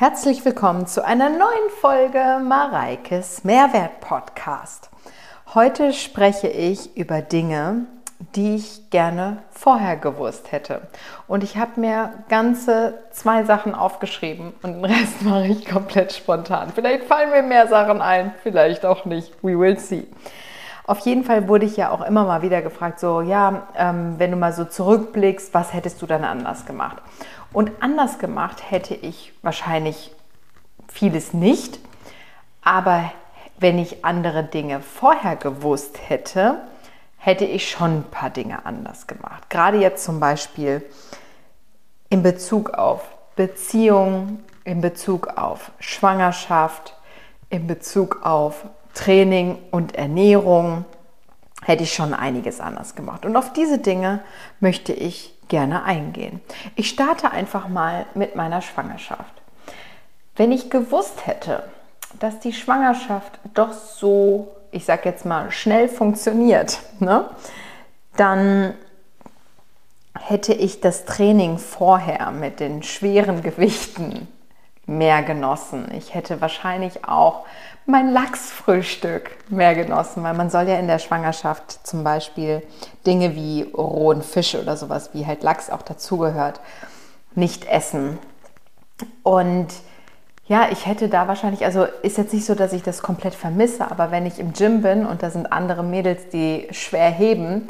Herzlich willkommen zu einer neuen Folge Mareikes Mehrwert Podcast. Heute spreche ich über Dinge, die ich gerne vorher gewusst hätte. Und ich habe mir ganze zwei Sachen aufgeschrieben und den Rest mache ich komplett spontan. Vielleicht fallen mir mehr Sachen ein, vielleicht auch nicht. We will see. Auf jeden Fall wurde ich ja auch immer mal wieder gefragt, so ja, ähm, wenn du mal so zurückblickst, was hättest du dann anders gemacht? Und anders gemacht hätte ich wahrscheinlich vieles nicht. Aber wenn ich andere Dinge vorher gewusst hätte, hätte ich schon ein paar Dinge anders gemacht. Gerade jetzt zum Beispiel in Bezug auf Beziehung, in Bezug auf Schwangerschaft, in Bezug auf Training und Ernährung hätte ich schon einiges anders gemacht. Und auf diese Dinge möchte ich gerne eingehen. Ich starte einfach mal mit meiner Schwangerschaft. Wenn ich gewusst hätte, dass die Schwangerschaft doch so, ich sag jetzt mal, schnell funktioniert, ne, dann hätte ich das Training vorher mit den schweren Gewichten mehr genossen. Ich hätte wahrscheinlich auch mein Lachsfrühstück mehr genossen, weil man soll ja in der Schwangerschaft zum Beispiel Dinge wie rohen Fisch oder sowas wie halt Lachs auch dazugehört, nicht essen. Und ja, ich hätte da wahrscheinlich, also ist jetzt nicht so, dass ich das komplett vermisse, aber wenn ich im Gym bin und da sind andere Mädels, die schwer heben,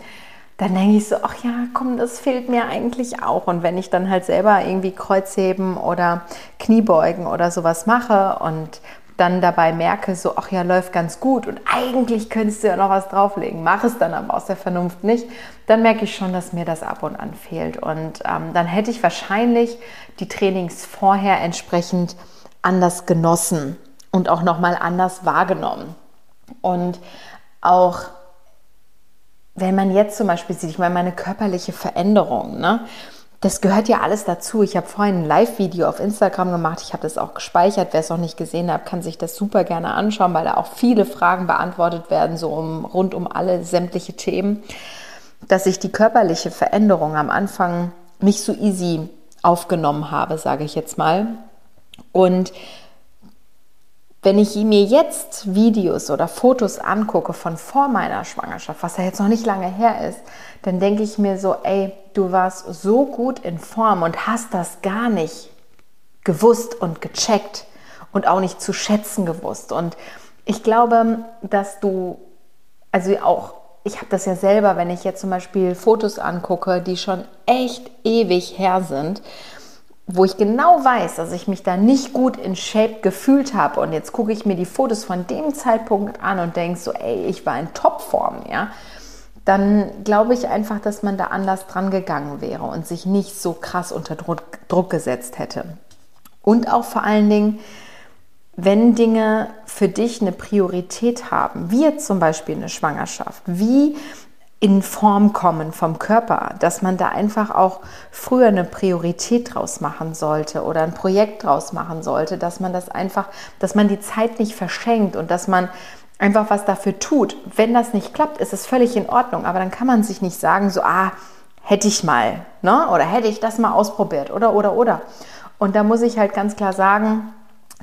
dann denke ich so, ach ja, komm, das fehlt mir eigentlich auch. Und wenn ich dann halt selber irgendwie Kreuzheben oder Kniebeugen oder sowas mache und dann dabei merke, so, ach ja, läuft ganz gut und eigentlich könntest du ja noch was drauflegen, mach es dann aber aus der Vernunft nicht, dann merke ich schon, dass mir das ab und an fehlt. Und ähm, dann hätte ich wahrscheinlich die Trainings vorher entsprechend anders genossen und auch nochmal anders wahrgenommen. Und auch wenn man jetzt zum Beispiel sieht, ich meine, meine körperliche Veränderung, ne? Das gehört ja alles dazu. Ich habe vorhin ein Live-Video auf Instagram gemacht. Ich habe das auch gespeichert. Wer es noch nicht gesehen hat, kann sich das super gerne anschauen, weil da auch viele Fragen beantwortet werden, so um, rund um alle sämtliche Themen. Dass ich die körperliche Veränderung am Anfang nicht so easy aufgenommen habe, sage ich jetzt mal. Und wenn ich mir jetzt Videos oder Fotos angucke von vor meiner Schwangerschaft, was ja jetzt noch nicht lange her ist, dann denke ich mir so, ey, du warst so gut in Form und hast das gar nicht gewusst und gecheckt und auch nicht zu schätzen gewusst. Und ich glaube, dass du, also auch, ich habe das ja selber, wenn ich jetzt zum Beispiel Fotos angucke, die schon echt ewig her sind, wo ich genau weiß, dass ich mich da nicht gut in Shape gefühlt habe und jetzt gucke ich mir die Fotos von dem Zeitpunkt an und denke so, ey, ich war in Topform, ja, dann glaube ich einfach, dass man da anders dran gegangen wäre und sich nicht so krass unter Druck, Druck gesetzt hätte. Und auch vor allen Dingen, wenn Dinge für dich eine Priorität haben, wie jetzt zum Beispiel eine Schwangerschaft, wie in Form kommen vom Körper, dass man da einfach auch früher eine Priorität draus machen sollte oder ein Projekt draus machen sollte, dass man das einfach, dass man die Zeit nicht verschenkt und dass man einfach was dafür tut. Wenn das nicht klappt, ist es völlig in Ordnung, aber dann kann man sich nicht sagen, so, ah, hätte ich mal, ne? oder hätte ich das mal ausprobiert, oder, oder, oder. Und da muss ich halt ganz klar sagen,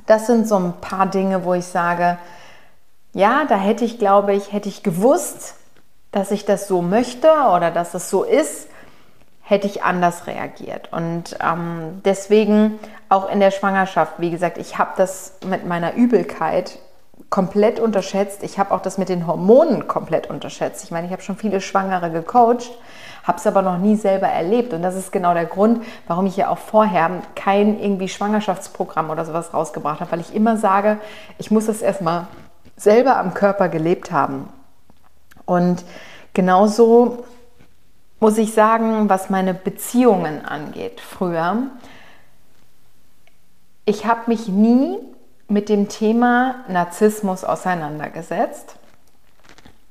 das sind so ein paar Dinge, wo ich sage, ja, da hätte ich, glaube ich, hätte ich gewusst, dass ich das so möchte oder dass es so ist, hätte ich anders reagiert. Und ähm, deswegen auch in der Schwangerschaft, wie gesagt, ich habe das mit meiner Übelkeit komplett unterschätzt. Ich habe auch das mit den Hormonen komplett unterschätzt. Ich meine, ich habe schon viele Schwangere gecoacht, habe es aber noch nie selber erlebt. Und das ist genau der Grund, warum ich ja auch vorher kein irgendwie Schwangerschaftsprogramm oder sowas rausgebracht habe, weil ich immer sage, ich muss es erstmal selber am Körper gelebt haben. Und genauso muss ich sagen, was meine Beziehungen angeht, früher, ich habe mich nie mit dem Thema Narzissmus auseinandergesetzt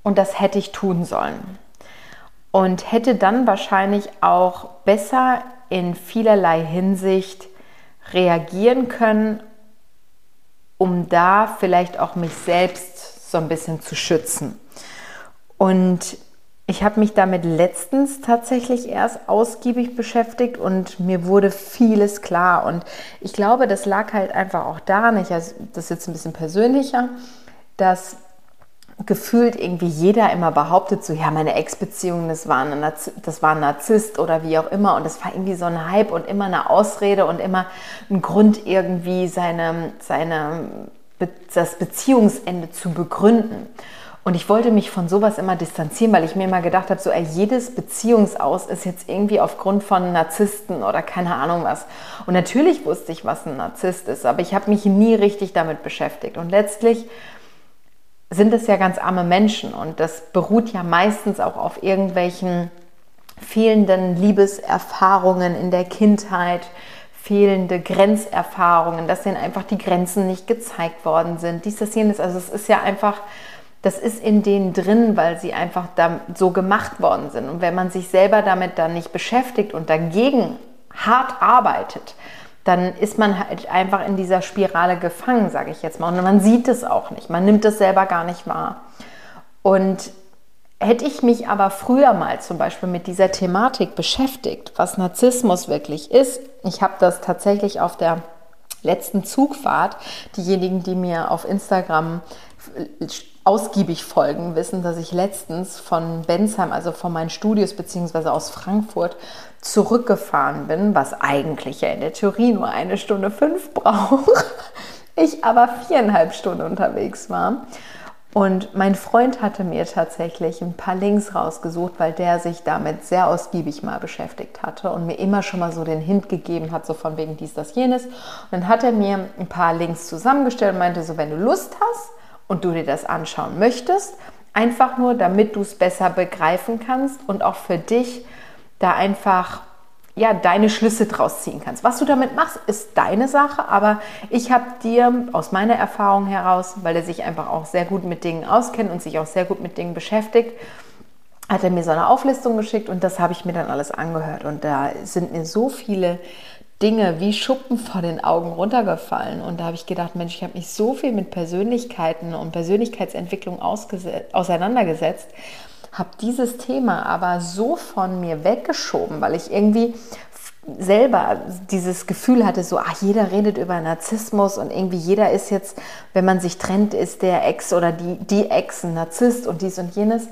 und das hätte ich tun sollen. Und hätte dann wahrscheinlich auch besser in vielerlei Hinsicht reagieren können, um da vielleicht auch mich selbst so ein bisschen zu schützen. Und Ich habe mich damit letztens tatsächlich erst ausgiebig beschäftigt und mir wurde vieles klar. Und ich glaube, das lag halt einfach auch daran, ich, also das ist jetzt ein bisschen persönlicher, dass gefühlt irgendwie jeder immer behauptet, so ja, meine Ex-Beziehung, das, war das war ein Narzisst oder wie auch immer. Und das war irgendwie so ein Hype und immer eine Ausrede und immer ein Grund, irgendwie seine, seine, das Beziehungsende zu begründen. Und ich wollte mich von sowas immer distanzieren, weil ich mir immer gedacht habe, so ey, jedes Beziehungsaus ist jetzt irgendwie aufgrund von Narzissten oder keine Ahnung was. Und natürlich wusste ich, was ein Narzisst ist, aber ich habe mich nie richtig damit beschäftigt. Und letztlich sind es ja ganz arme Menschen und das beruht ja meistens auch auf irgendwelchen fehlenden Liebeserfahrungen in der Kindheit, fehlende Grenzerfahrungen, dass denen einfach die Grenzen nicht gezeigt worden sind. Dies, das, jenes. Also es ist ja einfach das ist in denen drin, weil sie einfach so gemacht worden sind. Und wenn man sich selber damit dann nicht beschäftigt und dagegen hart arbeitet, dann ist man halt einfach in dieser Spirale gefangen, sage ich jetzt mal. Und man sieht es auch nicht, man nimmt es selber gar nicht wahr. Und hätte ich mich aber früher mal zum Beispiel mit dieser Thematik beschäftigt, was Narzissmus wirklich ist, ich habe das tatsächlich auf der letzten Zugfahrt, diejenigen, die mir auf Instagram ausgiebig folgen, wissen, dass ich letztens von Bensheim, also von meinen Studios beziehungsweise aus Frankfurt, zurückgefahren bin, was eigentlich ja in der Theorie nur eine Stunde fünf braucht. Ich aber viereinhalb Stunden unterwegs war. Und mein Freund hatte mir tatsächlich ein paar Links rausgesucht, weil der sich damit sehr ausgiebig mal beschäftigt hatte und mir immer schon mal so den Hint gegeben hat, so von wegen dies, das, jenes. Und dann hat er mir ein paar Links zusammengestellt und meinte so, wenn du Lust hast, und du dir das anschauen möchtest, einfach nur, damit du es besser begreifen kannst und auch für dich da einfach ja, deine Schlüsse draus ziehen kannst. Was du damit machst, ist deine Sache, aber ich habe dir aus meiner Erfahrung heraus, weil er sich einfach auch sehr gut mit Dingen auskennt und sich auch sehr gut mit Dingen beschäftigt, hat er mir so eine Auflistung geschickt und das habe ich mir dann alles angehört. Und da sind mir so viele Dinge wie Schuppen vor den Augen runtergefallen. Und da habe ich gedacht, Mensch, ich habe mich so viel mit Persönlichkeiten und Persönlichkeitsentwicklung auseinandergesetzt, habe dieses Thema aber so von mir weggeschoben, weil ich irgendwie selber dieses Gefühl hatte, so, ach, jeder redet über Narzissmus und irgendwie jeder ist jetzt, wenn man sich trennt, ist der Ex oder die, die Ex ein Narzisst und dies und jenes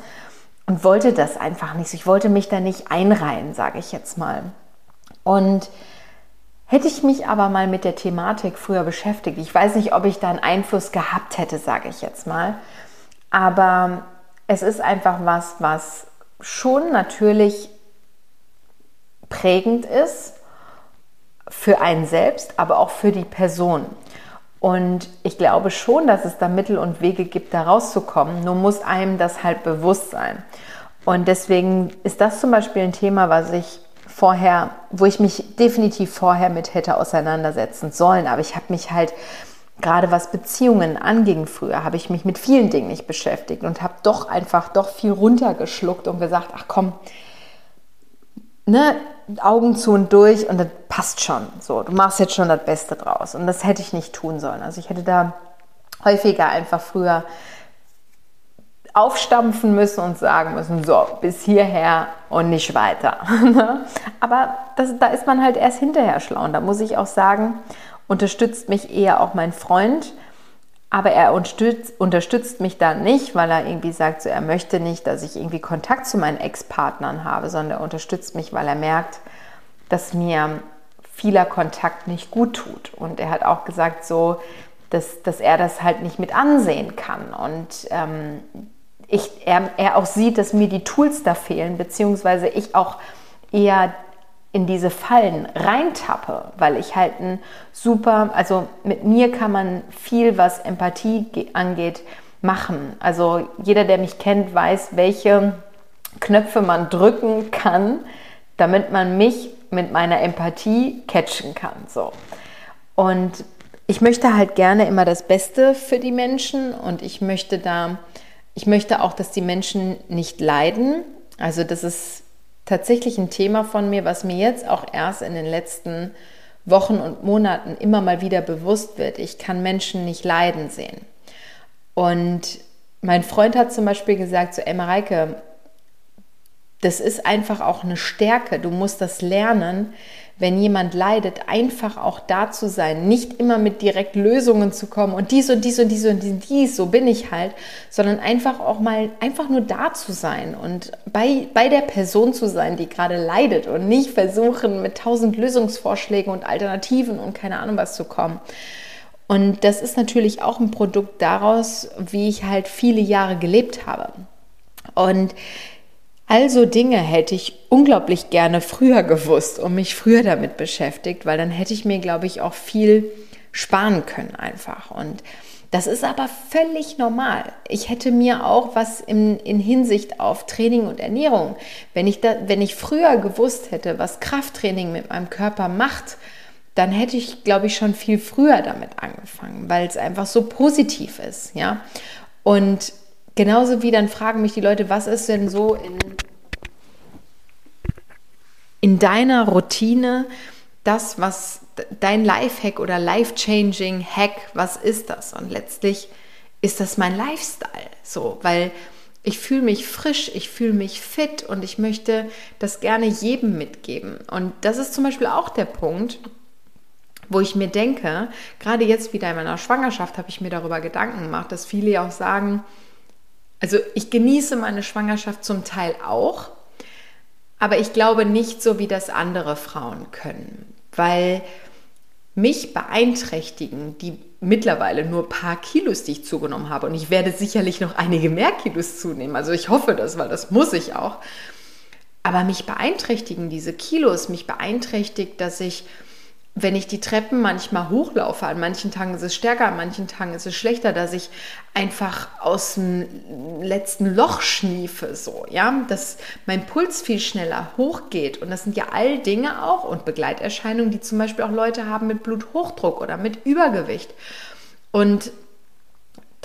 und wollte das einfach nicht. Ich wollte mich da nicht einreihen, sage ich jetzt mal. Und Hätte ich mich aber mal mit der Thematik früher beschäftigt, ich weiß nicht, ob ich da einen Einfluss gehabt hätte, sage ich jetzt mal, aber es ist einfach was, was schon natürlich prägend ist für einen selbst, aber auch für die Person. Und ich glaube schon, dass es da Mittel und Wege gibt, da rauszukommen. Nur muss einem das halt bewusst sein. Und deswegen ist das zum Beispiel ein Thema, was ich vorher, wo ich mich definitiv vorher mit hätte auseinandersetzen sollen. Aber ich habe mich halt, gerade was Beziehungen anging früher, habe ich mich mit vielen Dingen nicht beschäftigt und habe doch einfach doch viel runtergeschluckt und gesagt, ach komm, ne, Augen zu und durch und das passt schon. So, du machst jetzt schon das Beste draus. Und das hätte ich nicht tun sollen. Also ich hätte da häufiger einfach früher aufstampfen müssen und sagen müssen, so, bis hierher und nicht weiter. Aber das, da ist man halt erst hinterher schlau. Und da muss ich auch sagen, unterstützt mich eher auch mein Freund, aber er unterstützt, unterstützt mich da nicht, weil er irgendwie sagt, so, er möchte nicht, dass ich irgendwie Kontakt zu meinen Ex-Partnern habe, sondern er unterstützt mich, weil er merkt, dass mir vieler Kontakt nicht gut tut. Und er hat auch gesagt, so, dass, dass er das halt nicht mit ansehen kann. Und ähm, ich, er, er auch sieht, dass mir die Tools da fehlen, beziehungsweise ich auch eher in diese Fallen reintappe, weil ich halt ein super, also mit mir kann man viel, was Empathie angeht, machen. Also jeder, der mich kennt, weiß, welche Knöpfe man drücken kann, damit man mich mit meiner Empathie catchen kann. So. Und ich möchte halt gerne immer das Beste für die Menschen und ich möchte da ich möchte auch, dass die Menschen nicht leiden. Also das ist tatsächlich ein Thema von mir, was mir jetzt auch erst in den letzten Wochen und Monaten immer mal wieder bewusst wird. Ich kann Menschen nicht leiden sehen. Und mein Freund hat zum Beispiel gesagt, so, ey Mareike, das ist einfach auch eine Stärke. Du musst das lernen, wenn jemand leidet, einfach auch da zu sein, nicht immer mit direkt Lösungen zu kommen und dies und dies und dies und dies, dies so bin ich halt, sondern einfach auch mal einfach nur da zu sein und bei, bei der Person zu sein, die gerade leidet und nicht versuchen, mit tausend Lösungsvorschlägen und Alternativen und keine Ahnung was zu kommen. Und das ist natürlich auch ein Produkt daraus, wie ich halt viele Jahre gelebt habe. Und also Dinge hätte ich unglaublich gerne früher gewusst und mich früher damit beschäftigt, weil dann hätte ich mir, glaube ich, auch viel sparen können einfach. Und das ist aber völlig normal. Ich hätte mir auch was in, in Hinsicht auf Training und Ernährung, wenn ich, da, wenn ich früher gewusst hätte, was Krafttraining mit meinem Körper macht, dann hätte ich, glaube ich, schon viel früher damit angefangen, weil es einfach so positiv ist, ja. Und Genauso wie dann fragen mich die Leute, was ist denn so in, in deiner Routine das, was dein Lifehack oder life-changing Hack, was ist das? Und letztlich ist das mein Lifestyle, so, weil ich fühle mich frisch, ich fühle mich fit und ich möchte das gerne jedem mitgeben. Und das ist zum Beispiel auch der Punkt, wo ich mir denke, gerade jetzt wieder in meiner Schwangerschaft habe ich mir darüber Gedanken gemacht, dass viele auch sagen, also ich genieße meine Schwangerschaft zum Teil auch, aber ich glaube nicht so, wie das andere Frauen können, weil mich beeinträchtigen die mittlerweile nur paar Kilos, die ich zugenommen habe. Und ich werde sicherlich noch einige mehr Kilos zunehmen. Also ich hoffe das, weil das muss ich auch. Aber mich beeinträchtigen diese Kilos, mich beeinträchtigt, dass ich wenn ich die Treppen manchmal hochlaufe, an manchen Tagen ist es stärker, an manchen Tagen ist es schlechter, dass ich einfach aus dem letzten Loch schniefe, so, ja, dass mein Puls viel schneller hochgeht. Und das sind ja all Dinge auch und Begleiterscheinungen, die zum Beispiel auch Leute haben mit Bluthochdruck oder mit Übergewicht. Und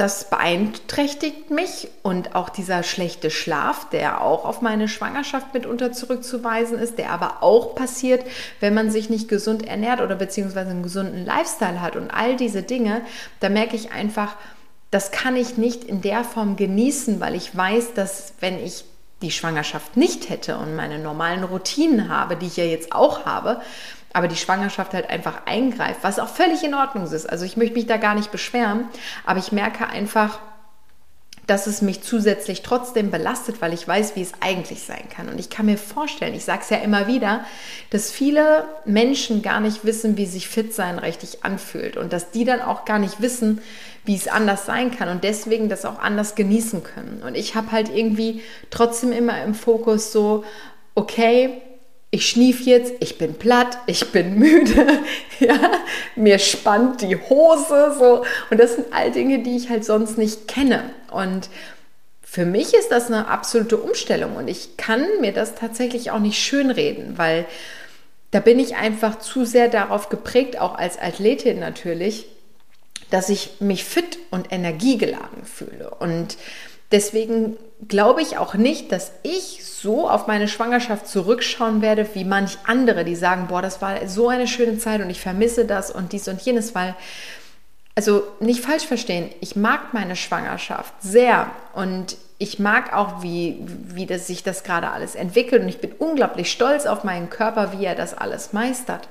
das beeinträchtigt mich und auch dieser schlechte Schlaf, der auch auf meine Schwangerschaft mitunter zurückzuweisen ist, der aber auch passiert, wenn man sich nicht gesund ernährt oder beziehungsweise einen gesunden Lifestyle hat und all diese Dinge, da merke ich einfach, das kann ich nicht in der Form genießen, weil ich weiß, dass wenn ich die Schwangerschaft nicht hätte und meine normalen Routinen habe, die ich ja jetzt auch habe, aber die Schwangerschaft halt einfach eingreift, was auch völlig in Ordnung ist. Also ich möchte mich da gar nicht beschweren, aber ich merke einfach, dass es mich zusätzlich trotzdem belastet, weil ich weiß, wie es eigentlich sein kann. Und ich kann mir vorstellen, ich sage es ja immer wieder, dass viele Menschen gar nicht wissen, wie sich fit sein richtig anfühlt und dass die dann auch gar nicht wissen, wie es anders sein kann und deswegen das auch anders genießen können. Und ich habe halt irgendwie trotzdem immer im Fokus so, okay, ich schnief jetzt, ich bin platt, ich bin müde, ja, mir spannt die Hose so. Und das sind all Dinge, die ich halt sonst nicht kenne. Und für mich ist das eine absolute Umstellung. Und ich kann mir das tatsächlich auch nicht schönreden, weil da bin ich einfach zu sehr darauf geprägt, auch als Athletin natürlich, dass ich mich fit und energiegeladen fühle. Und deswegen glaube ich auch nicht, dass ich so auf meine Schwangerschaft zurückschauen werde, wie manch andere, die sagen, boah, das war so eine schöne Zeit und ich vermisse das und dies und jenes, weil, also nicht falsch verstehen, ich mag meine Schwangerschaft sehr und ich mag auch, wie, wie das, sich das gerade alles entwickelt und ich bin unglaublich stolz auf meinen Körper, wie er das alles meistert.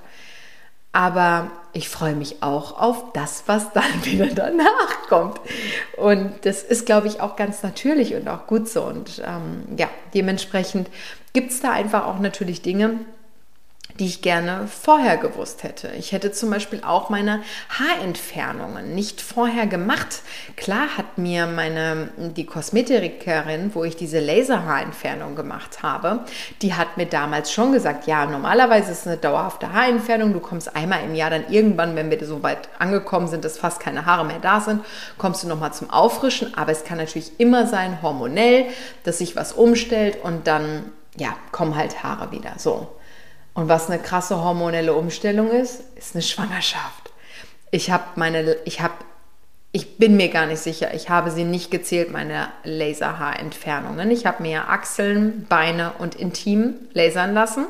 Aber ich freue mich auch auf das, was dann wieder danach kommt. Und das ist, glaube ich, auch ganz natürlich und auch gut so. Und ähm, ja, dementsprechend gibt es da einfach auch natürlich Dinge, die ich gerne vorher gewusst hätte. Ich hätte zum Beispiel auch meine Haarentfernungen nicht vorher gemacht. Klar hat mir meine, die Kosmetikerin, wo ich diese Laserhaarentfernung gemacht habe, die hat mir damals schon gesagt, ja, normalerweise ist es eine dauerhafte Haarentfernung. Du kommst einmal im Jahr dann irgendwann, wenn wir so weit angekommen sind, dass fast keine Haare mehr da sind, kommst du nochmal zum Auffrischen. Aber es kann natürlich immer sein, hormonell, dass sich was umstellt und dann, ja, kommen halt Haare wieder. So. Und was eine krasse hormonelle Umstellung ist, ist eine Schwangerschaft. Ich habe meine, ich habe, ich bin mir gar nicht sicher, ich habe sie nicht gezählt, meine Laserhaarentfernungen. Ich habe mir Achseln, Beine und Intim lasern lassen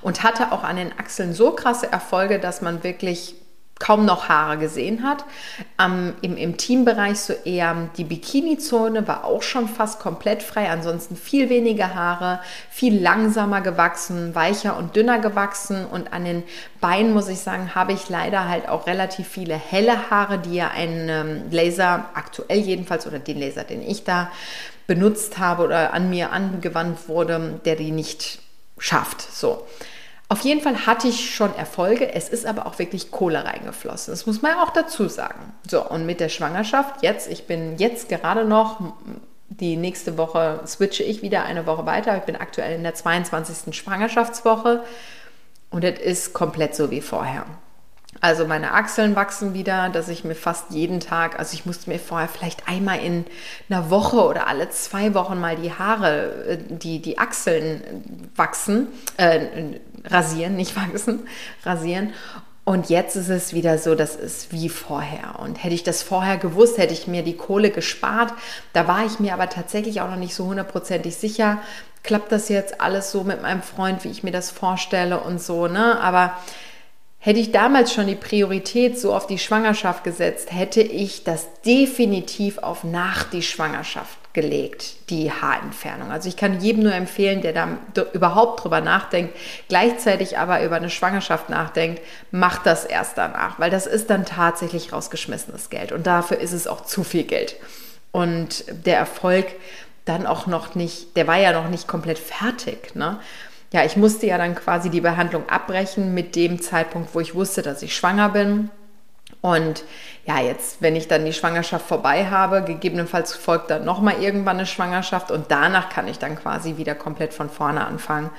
und hatte auch an den Achseln so krasse Erfolge, dass man wirklich kaum noch Haare gesehen hat. Ähm, im, Im Teambereich so eher die Bikini-Zone war auch schon fast komplett frei. Ansonsten viel weniger Haare, viel langsamer gewachsen, weicher und dünner gewachsen. Und an den Beinen, muss ich sagen, habe ich leider halt auch relativ viele helle Haare, die ja ein ähm, Laser, aktuell jedenfalls, oder den Laser, den ich da benutzt habe oder an mir angewandt wurde, der die nicht schafft. So. Auf jeden Fall hatte ich schon Erfolge, es ist aber auch wirklich Kohle reingeflossen. Das muss man ja auch dazu sagen. So, und mit der Schwangerschaft jetzt, ich bin jetzt gerade noch, die nächste Woche switche ich wieder eine Woche weiter. Ich bin aktuell in der 22. Schwangerschaftswoche und es ist komplett so wie vorher. Also meine Achseln wachsen wieder, dass ich mir fast jeden Tag, also ich musste mir vorher vielleicht einmal in einer Woche oder alle zwei Wochen mal die Haare, äh, die, die Achseln wachsen, äh, rasieren, nicht wachsen, rasieren. Und jetzt ist es wieder so, das ist wie vorher. Und hätte ich das vorher gewusst, hätte ich mir die Kohle gespart. Da war ich mir aber tatsächlich auch noch nicht so hundertprozentig sicher. Klappt das jetzt alles so mit meinem Freund, wie ich mir das vorstelle und so, ne? Aber Hätte ich damals schon die Priorität so auf die Schwangerschaft gesetzt, hätte ich das definitiv auf nach die Schwangerschaft gelegt, die Haarentfernung. Also ich kann jedem nur empfehlen, der da überhaupt drüber nachdenkt, gleichzeitig aber über eine Schwangerschaft nachdenkt, macht das erst danach, weil das ist dann tatsächlich rausgeschmissenes Geld und dafür ist es auch zu viel Geld. Und der Erfolg dann auch noch nicht, der war ja noch nicht komplett fertig. Ne? Ja, ich musste ja dann quasi die Behandlung abbrechen mit dem Zeitpunkt, wo ich wusste, dass ich schwanger bin. Und ja, jetzt, wenn ich dann die Schwangerschaft vorbei habe, gegebenenfalls folgt dann nochmal irgendwann eine Schwangerschaft und danach kann ich dann quasi wieder komplett von vorne anfangen.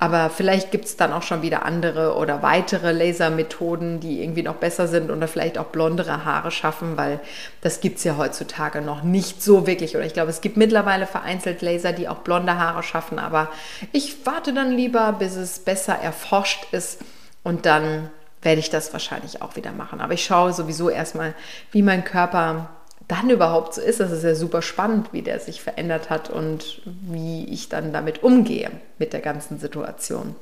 Aber vielleicht gibt es dann auch schon wieder andere oder weitere Lasermethoden, die irgendwie noch besser sind oder vielleicht auch blondere Haare schaffen, weil das gibt es ja heutzutage noch nicht so wirklich. Oder ich glaube, es gibt mittlerweile vereinzelt Laser, die auch blonde Haare schaffen. Aber ich warte dann lieber, bis es besser erforscht ist und dann werde ich das wahrscheinlich auch wieder machen. Aber ich schaue sowieso erstmal, wie mein Körper dann überhaupt so ist. Das ist ja super spannend, wie der sich verändert hat und wie ich dann damit umgehe mit der ganzen Situation.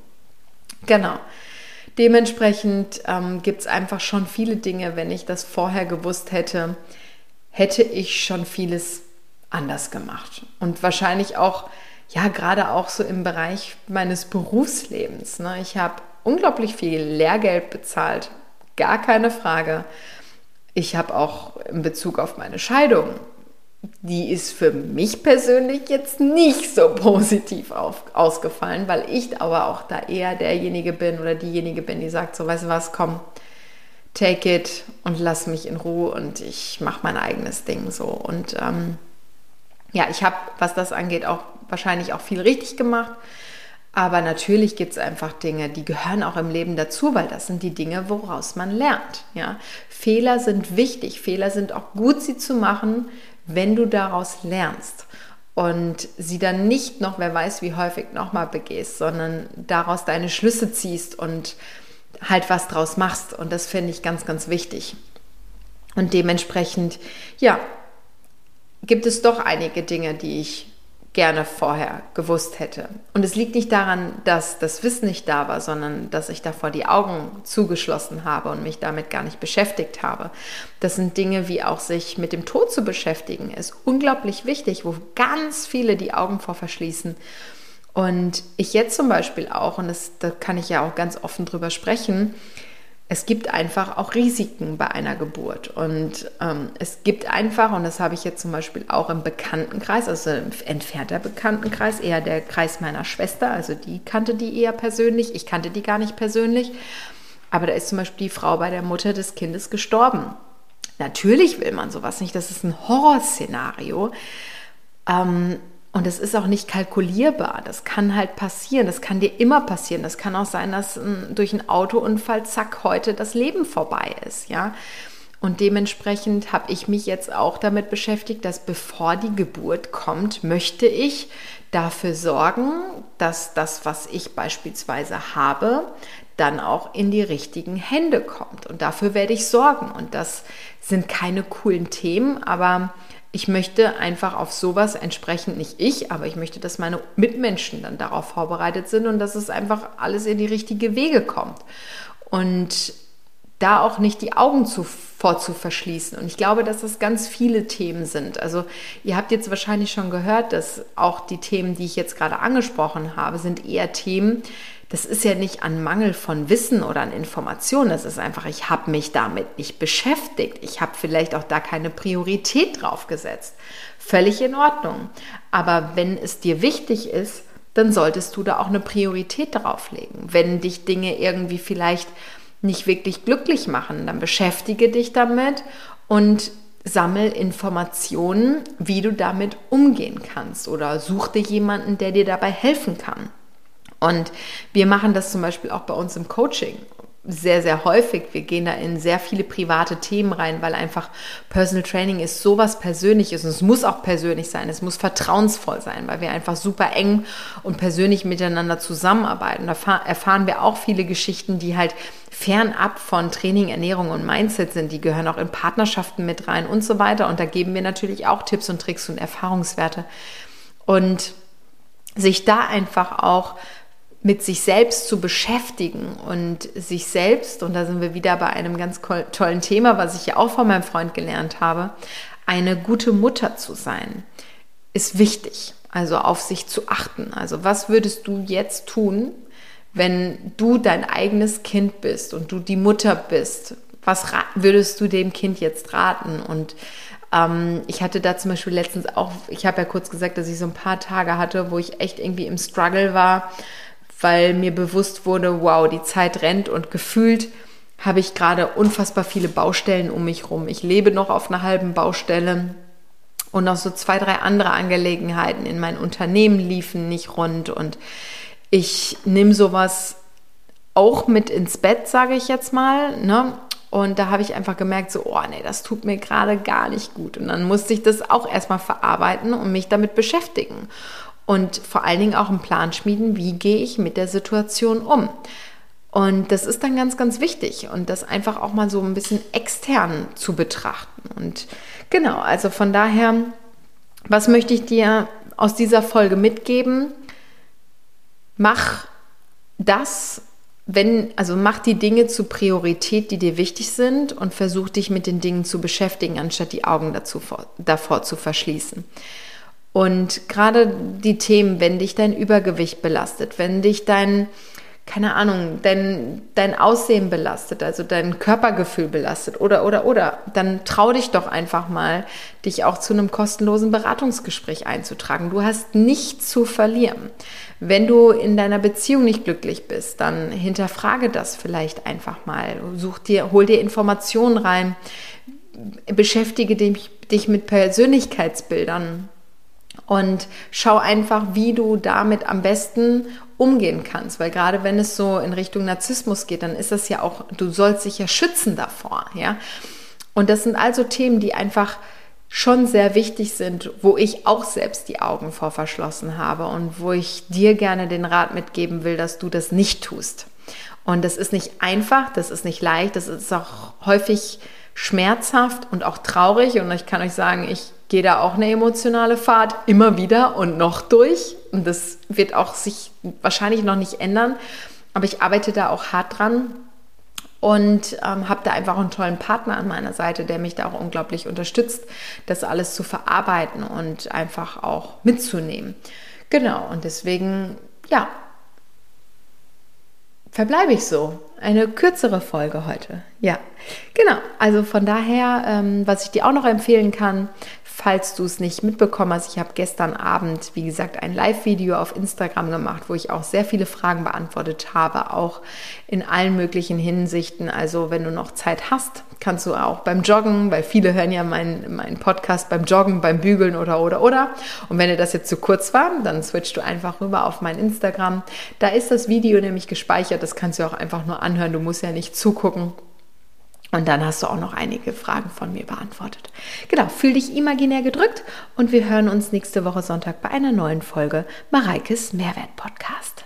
Genau. Dementsprechend ähm, gibt es einfach schon viele Dinge, wenn ich das vorher gewusst hätte, hätte ich schon vieles anders gemacht. Und wahrscheinlich auch, ja, gerade auch so im Bereich meines Berufslebens. Ne? Ich habe unglaublich viel Lehrgeld bezahlt, gar keine Frage. Ich habe auch in Bezug auf meine Scheidung, die ist für mich persönlich jetzt nicht so positiv auf, ausgefallen, weil ich aber auch da eher derjenige bin oder diejenige bin, die sagt, so weißt du was, komm, take it und lass mich in Ruhe und ich mache mein eigenes Ding so. Und ähm, ja, ich habe, was das angeht, auch wahrscheinlich auch viel richtig gemacht. Aber natürlich gibt es einfach Dinge, die gehören auch im Leben dazu, weil das sind die Dinge, woraus man lernt. Ja? Fehler sind wichtig, Fehler sind auch gut, sie zu machen, wenn du daraus lernst und sie dann nicht noch, wer weiß wie häufig, nochmal begehst, sondern daraus deine Schlüsse ziehst und halt was draus machst. Und das finde ich ganz, ganz wichtig. Und dementsprechend, ja, gibt es doch einige Dinge, die ich gerne vorher gewusst hätte. Und es liegt nicht daran, dass das Wissen nicht da war, sondern dass ich davor die Augen zugeschlossen habe und mich damit gar nicht beschäftigt habe. Das sind Dinge wie auch sich mit dem Tod zu beschäftigen, ist unglaublich wichtig, wo ganz viele die Augen vor verschließen. Und ich jetzt zum Beispiel auch, und das, da kann ich ja auch ganz offen drüber sprechen, es gibt einfach auch Risiken bei einer Geburt. Und ähm, es gibt einfach, und das habe ich jetzt zum Beispiel auch im Bekanntenkreis, also im entfernter Bekanntenkreis, eher der Kreis meiner Schwester, also die kannte die eher persönlich, ich kannte die gar nicht persönlich. Aber da ist zum Beispiel die Frau bei der Mutter des Kindes gestorben. Natürlich will man sowas nicht, das ist ein Horrorszenario. Ähm, und es ist auch nicht kalkulierbar. Das kann halt passieren. Das kann dir immer passieren. Das kann auch sein, dass ähm, durch einen Autounfall, zack, heute das Leben vorbei ist. Ja. Und dementsprechend habe ich mich jetzt auch damit beschäftigt, dass bevor die Geburt kommt, möchte ich dafür sorgen, dass das, was ich beispielsweise habe, dann auch in die richtigen Hände kommt. Und dafür werde ich sorgen. Und das sind keine coolen Themen, aber ich möchte einfach auf sowas entsprechend, nicht ich, aber ich möchte, dass meine Mitmenschen dann darauf vorbereitet sind und dass es einfach alles in die richtige Wege kommt. Und da auch nicht die Augen zu, vor zu verschließen. Und ich glaube, dass das ganz viele Themen sind. Also ihr habt jetzt wahrscheinlich schon gehört, dass auch die Themen, die ich jetzt gerade angesprochen habe, sind eher Themen, das ist ja nicht an Mangel von Wissen oder an Informationen, das ist einfach, ich habe mich damit nicht beschäftigt. Ich habe vielleicht auch da keine Priorität drauf gesetzt. Völlig in Ordnung. Aber wenn es dir wichtig ist, dann solltest du da auch eine Priorität drauf legen. Wenn dich Dinge irgendwie vielleicht nicht wirklich glücklich machen, dann beschäftige dich damit und sammel Informationen, wie du damit umgehen kannst oder such dir jemanden, der dir dabei helfen kann. Und wir machen das zum Beispiel auch bei uns im Coaching sehr, sehr häufig. Wir gehen da in sehr viele private Themen rein, weil einfach Personal Training ist sowas Persönliches und es muss auch persönlich sein, es muss vertrauensvoll sein, weil wir einfach super eng und persönlich miteinander zusammenarbeiten. Da erfahren wir auch viele Geschichten, die halt fernab von Training, Ernährung und Mindset sind. Die gehören auch in Partnerschaften mit rein und so weiter. Und da geben wir natürlich auch Tipps und Tricks und Erfahrungswerte. Und sich da einfach auch mit sich selbst zu beschäftigen und sich selbst, und da sind wir wieder bei einem ganz tollen Thema, was ich ja auch von meinem Freund gelernt habe, eine gute Mutter zu sein, ist wichtig. Also auf sich zu achten. Also was würdest du jetzt tun, wenn du dein eigenes Kind bist und du die Mutter bist? Was würdest du dem Kind jetzt raten? Und ähm, ich hatte da zum Beispiel letztens auch, ich habe ja kurz gesagt, dass ich so ein paar Tage hatte, wo ich echt irgendwie im Struggle war weil mir bewusst wurde, wow, die Zeit rennt und gefühlt habe ich gerade unfassbar viele Baustellen um mich rum. Ich lebe noch auf einer halben Baustelle und noch so zwei, drei andere Angelegenheiten in mein Unternehmen liefen nicht rund und ich nehme sowas auch mit ins Bett, sage ich jetzt mal, ne? Und da habe ich einfach gemerkt, so, oh nee, das tut mir gerade gar nicht gut. Und dann musste ich das auch erstmal verarbeiten und mich damit beschäftigen und vor allen Dingen auch einen Plan schmieden, wie gehe ich mit der Situation um. Und das ist dann ganz, ganz wichtig und das einfach auch mal so ein bisschen extern zu betrachten. Und genau, also von daher, was möchte ich dir aus dieser Folge mitgeben? Mach das, wenn, also mach die Dinge zur Priorität, die dir wichtig sind und versuch dich mit den Dingen zu beschäftigen, anstatt die Augen dazu, davor zu verschließen. Und gerade die Themen, wenn dich dein Übergewicht belastet, wenn dich dein, keine Ahnung, dein, dein Aussehen belastet, also dein Körpergefühl belastet oder, oder, oder, dann trau dich doch einfach mal, dich auch zu einem kostenlosen Beratungsgespräch einzutragen. Du hast nichts zu verlieren. Wenn du in deiner Beziehung nicht glücklich bist, dann hinterfrage das vielleicht einfach mal. Such dir, hol dir Informationen rein, beschäftige dich, dich mit Persönlichkeitsbildern und schau einfach, wie du damit am besten umgehen kannst, weil gerade wenn es so in Richtung Narzissmus geht, dann ist das ja auch, du sollst dich ja schützen davor, ja. Und das sind also Themen, die einfach schon sehr wichtig sind, wo ich auch selbst die Augen vor verschlossen habe und wo ich dir gerne den Rat mitgeben will, dass du das nicht tust. Und das ist nicht einfach, das ist nicht leicht, das ist auch häufig schmerzhaft und auch traurig. Und ich kann euch sagen, ich gehe da auch eine emotionale Fahrt immer wieder und noch durch. Und das wird auch sich wahrscheinlich noch nicht ändern. Aber ich arbeite da auch hart dran und ähm, habe da einfach einen tollen Partner an meiner Seite, der mich da auch unglaublich unterstützt, das alles zu verarbeiten und einfach auch mitzunehmen. Genau, und deswegen, ja, verbleibe ich so. Eine kürzere Folge heute. Ja, genau. Also von daher, ähm, was ich dir auch noch empfehlen kann, falls du es nicht mitbekommen hast, ich habe gestern Abend, wie gesagt, ein Live-Video auf Instagram gemacht, wo ich auch sehr viele Fragen beantwortet habe, auch in allen möglichen Hinsichten. Also wenn du noch Zeit hast, kannst du auch beim Joggen, weil viele hören ja meinen mein Podcast beim Joggen, beim Bügeln oder oder oder. Und wenn dir das jetzt zu kurz war, dann switchst du einfach rüber auf mein Instagram. Da ist das Video nämlich gespeichert. Das kannst du auch einfach nur anhören. Du musst ja nicht zugucken. Und dann hast du auch noch einige Fragen von mir beantwortet. Genau, fühl dich imaginär gedrückt und wir hören uns nächste Woche Sonntag bei einer neuen Folge Mareikes Mehrwert Podcast.